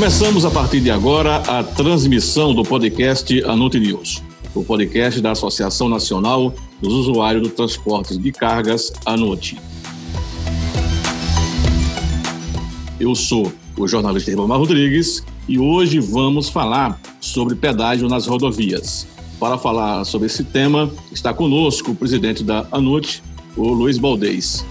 Começamos a partir de agora a transmissão do podcast Anute News, o podcast da Associação Nacional dos Usuários do Transporte de Cargas, ANUT. Eu sou o jornalista Ribamar Rodrigues e hoje vamos falar sobre pedágio nas rodovias. Para falar sobre esse tema, está conosco o presidente da ANUT, o Luiz Baldez.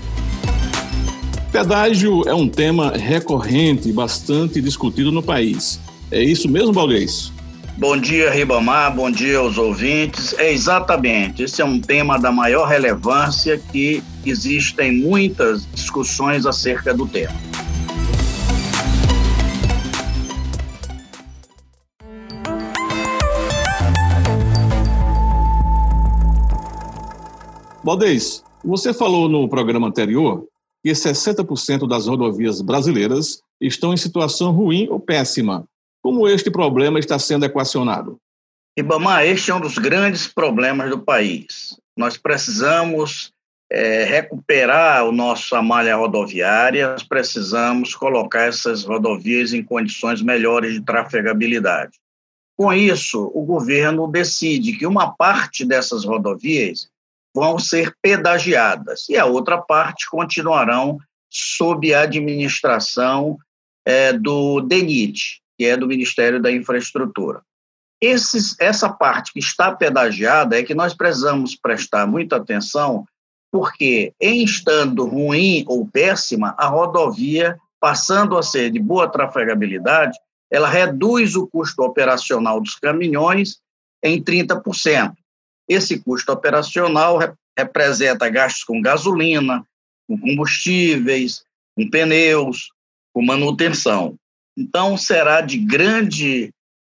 Pedágio é um tema recorrente e bastante discutido no país. É isso mesmo, Baldez? Bom dia, Ribamar. Bom dia aos ouvintes. É exatamente. Esse é um tema da maior relevância que existem muitas discussões acerca do tema. Valdez, você falou no programa anterior que 60% das rodovias brasileiras estão em situação ruim ou péssima. Como este problema está sendo equacionado? Ibama, este é um dos grandes problemas do país. Nós precisamos é, recuperar o nosso malha rodoviária, nós precisamos colocar essas rodovias em condições melhores de trafegabilidade. Com isso, o governo decide que uma parte dessas rodovias vão ser pedagiadas e a outra parte continuarão sob a administração é, do DENIT, que é do Ministério da Infraestrutura. Esses, essa parte que está pedagiada é que nós precisamos prestar muita atenção, porque em estando ruim ou péssima, a rodovia, passando a ser de boa trafegabilidade, ela reduz o custo operacional dos caminhões em 30%. Esse custo operacional representa gastos com gasolina, com combustíveis, com pneus, com manutenção. Então, será de grande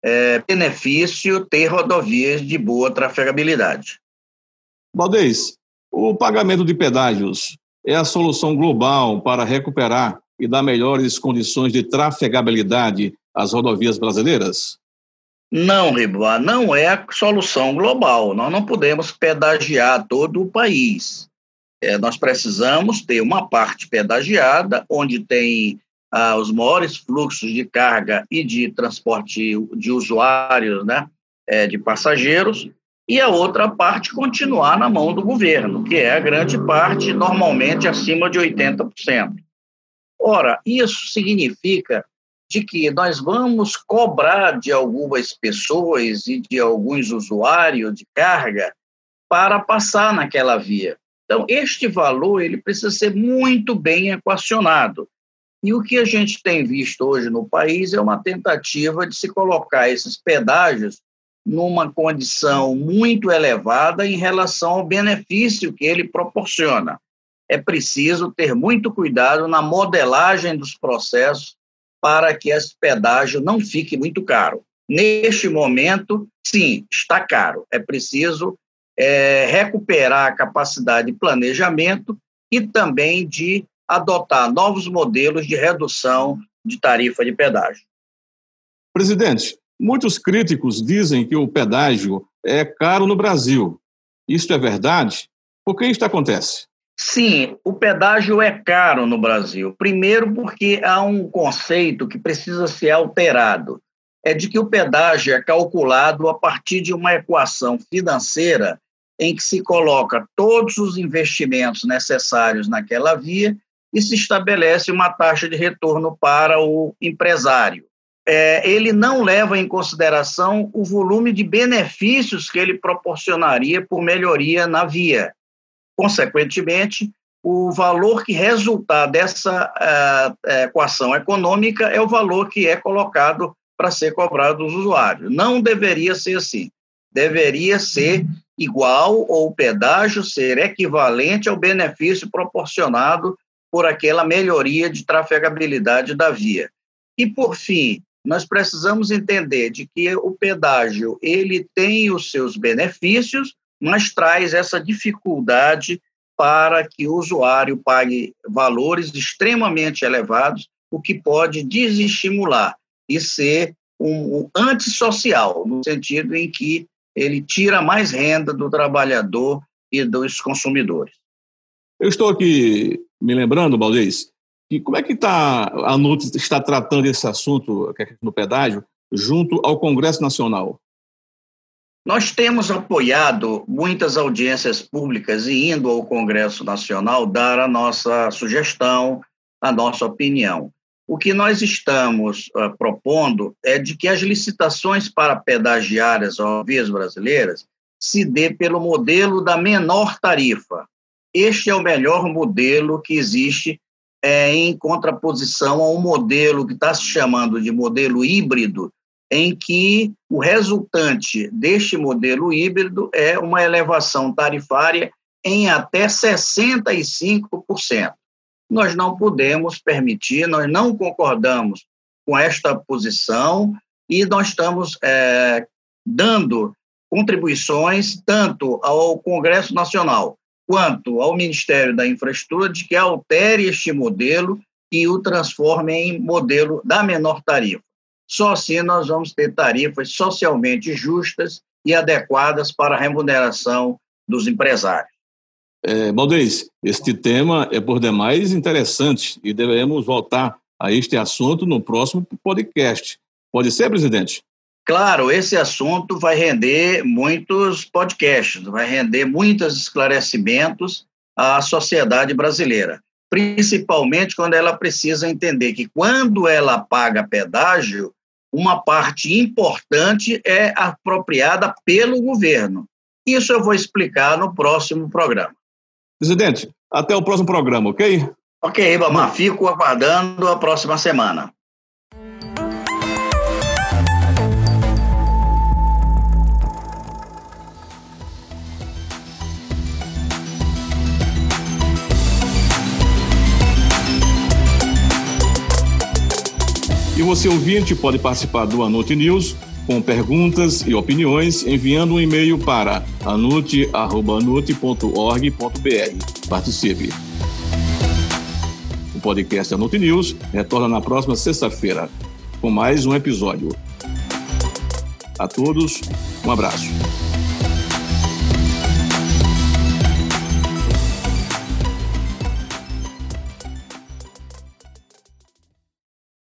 é, benefício ter rodovias de boa trafegabilidade. Valdez, o pagamento de pedágios é a solução global para recuperar e dar melhores condições de trafegabilidade às rodovias brasileiras? Não, Riboa, não é a solução global. Nós não podemos pedagiar todo o país. É, nós precisamos ter uma parte pedagiada, onde tem ah, os maiores fluxos de carga e de transporte de usuários, né, é, de passageiros, e a outra parte continuar na mão do governo, que é a grande parte, normalmente acima de 80%. Ora, isso significa de que nós vamos cobrar de algumas pessoas e de alguns usuários de carga para passar naquela via. Então, este valor ele precisa ser muito bem equacionado. E o que a gente tem visto hoje no país é uma tentativa de se colocar esses pedágios numa condição muito elevada em relação ao benefício que ele proporciona. É preciso ter muito cuidado na modelagem dos processos para que esse pedágio não fique muito caro. Neste momento, sim, está caro. É preciso é, recuperar a capacidade de planejamento e também de adotar novos modelos de redução de tarifa de pedágio. Presidente, muitos críticos dizem que o pedágio é caro no Brasil. Isso é verdade? Por que isso acontece? Sim, o pedágio é caro no Brasil. Primeiro, porque há um conceito que precisa ser alterado. É de que o pedágio é calculado a partir de uma equação financeira em que se coloca todos os investimentos necessários naquela via e se estabelece uma taxa de retorno para o empresário. É, ele não leva em consideração o volume de benefícios que ele proporcionaria por melhoria na via. Consequentemente, o valor que resultar dessa uh, equação econômica é o valor que é colocado para ser cobrado dos usuários. Não deveria ser assim. Deveria ser igual ou o pedágio ser equivalente ao benefício proporcionado por aquela melhoria de trafegabilidade da via. E por fim, nós precisamos entender de que o pedágio ele tem os seus benefícios, mas traz essa dificuldade para que o usuário pague valores extremamente elevados, o que pode desestimular e ser um, um antissocial, no sentido em que ele tira mais renda do trabalhador e dos consumidores. Eu estou aqui me lembrando, Baldez, E como é que tá, a NUT está tratando esse assunto é no pedágio junto ao Congresso Nacional? Nós temos apoiado muitas audiências públicas e indo ao Congresso Nacional dar a nossa sugestão, a nossa opinião. O que nós estamos uh, propondo é de que as licitações para pedagiárias rodovias brasileiras se dê pelo modelo da menor tarifa. Este é o melhor modelo que existe é, em contraposição a um modelo que está se chamando de modelo híbrido, em que o resultante deste modelo híbrido é uma elevação tarifária em até 65%. Nós não podemos permitir, nós não concordamos com esta posição e nós estamos é, dando contribuições tanto ao Congresso Nacional quanto ao Ministério da Infraestrutura de que altere este modelo e o transforme em modelo da menor tarifa. Só assim nós vamos ter tarifas socialmente justas e adequadas para a remuneração dos empresários. É, Maldez, este tema é por demais interessante e devemos voltar a este assunto no próximo podcast. Pode ser, presidente? Claro, esse assunto vai render muitos podcasts, vai render muitos esclarecimentos à sociedade brasileira, principalmente quando ela precisa entender que quando ela paga pedágio, uma parte importante é apropriada pelo governo. Isso eu vou explicar no próximo programa. Presidente, até o próximo programa, ok? Ok, Ibama, fico aguardando a próxima semana. Você, ouvinte, pode participar do Anute News com perguntas e opiniões enviando um e-mail para anute.anute.org.br. Participe. O podcast Anute News retorna na próxima sexta-feira com mais um episódio. A todos, um abraço.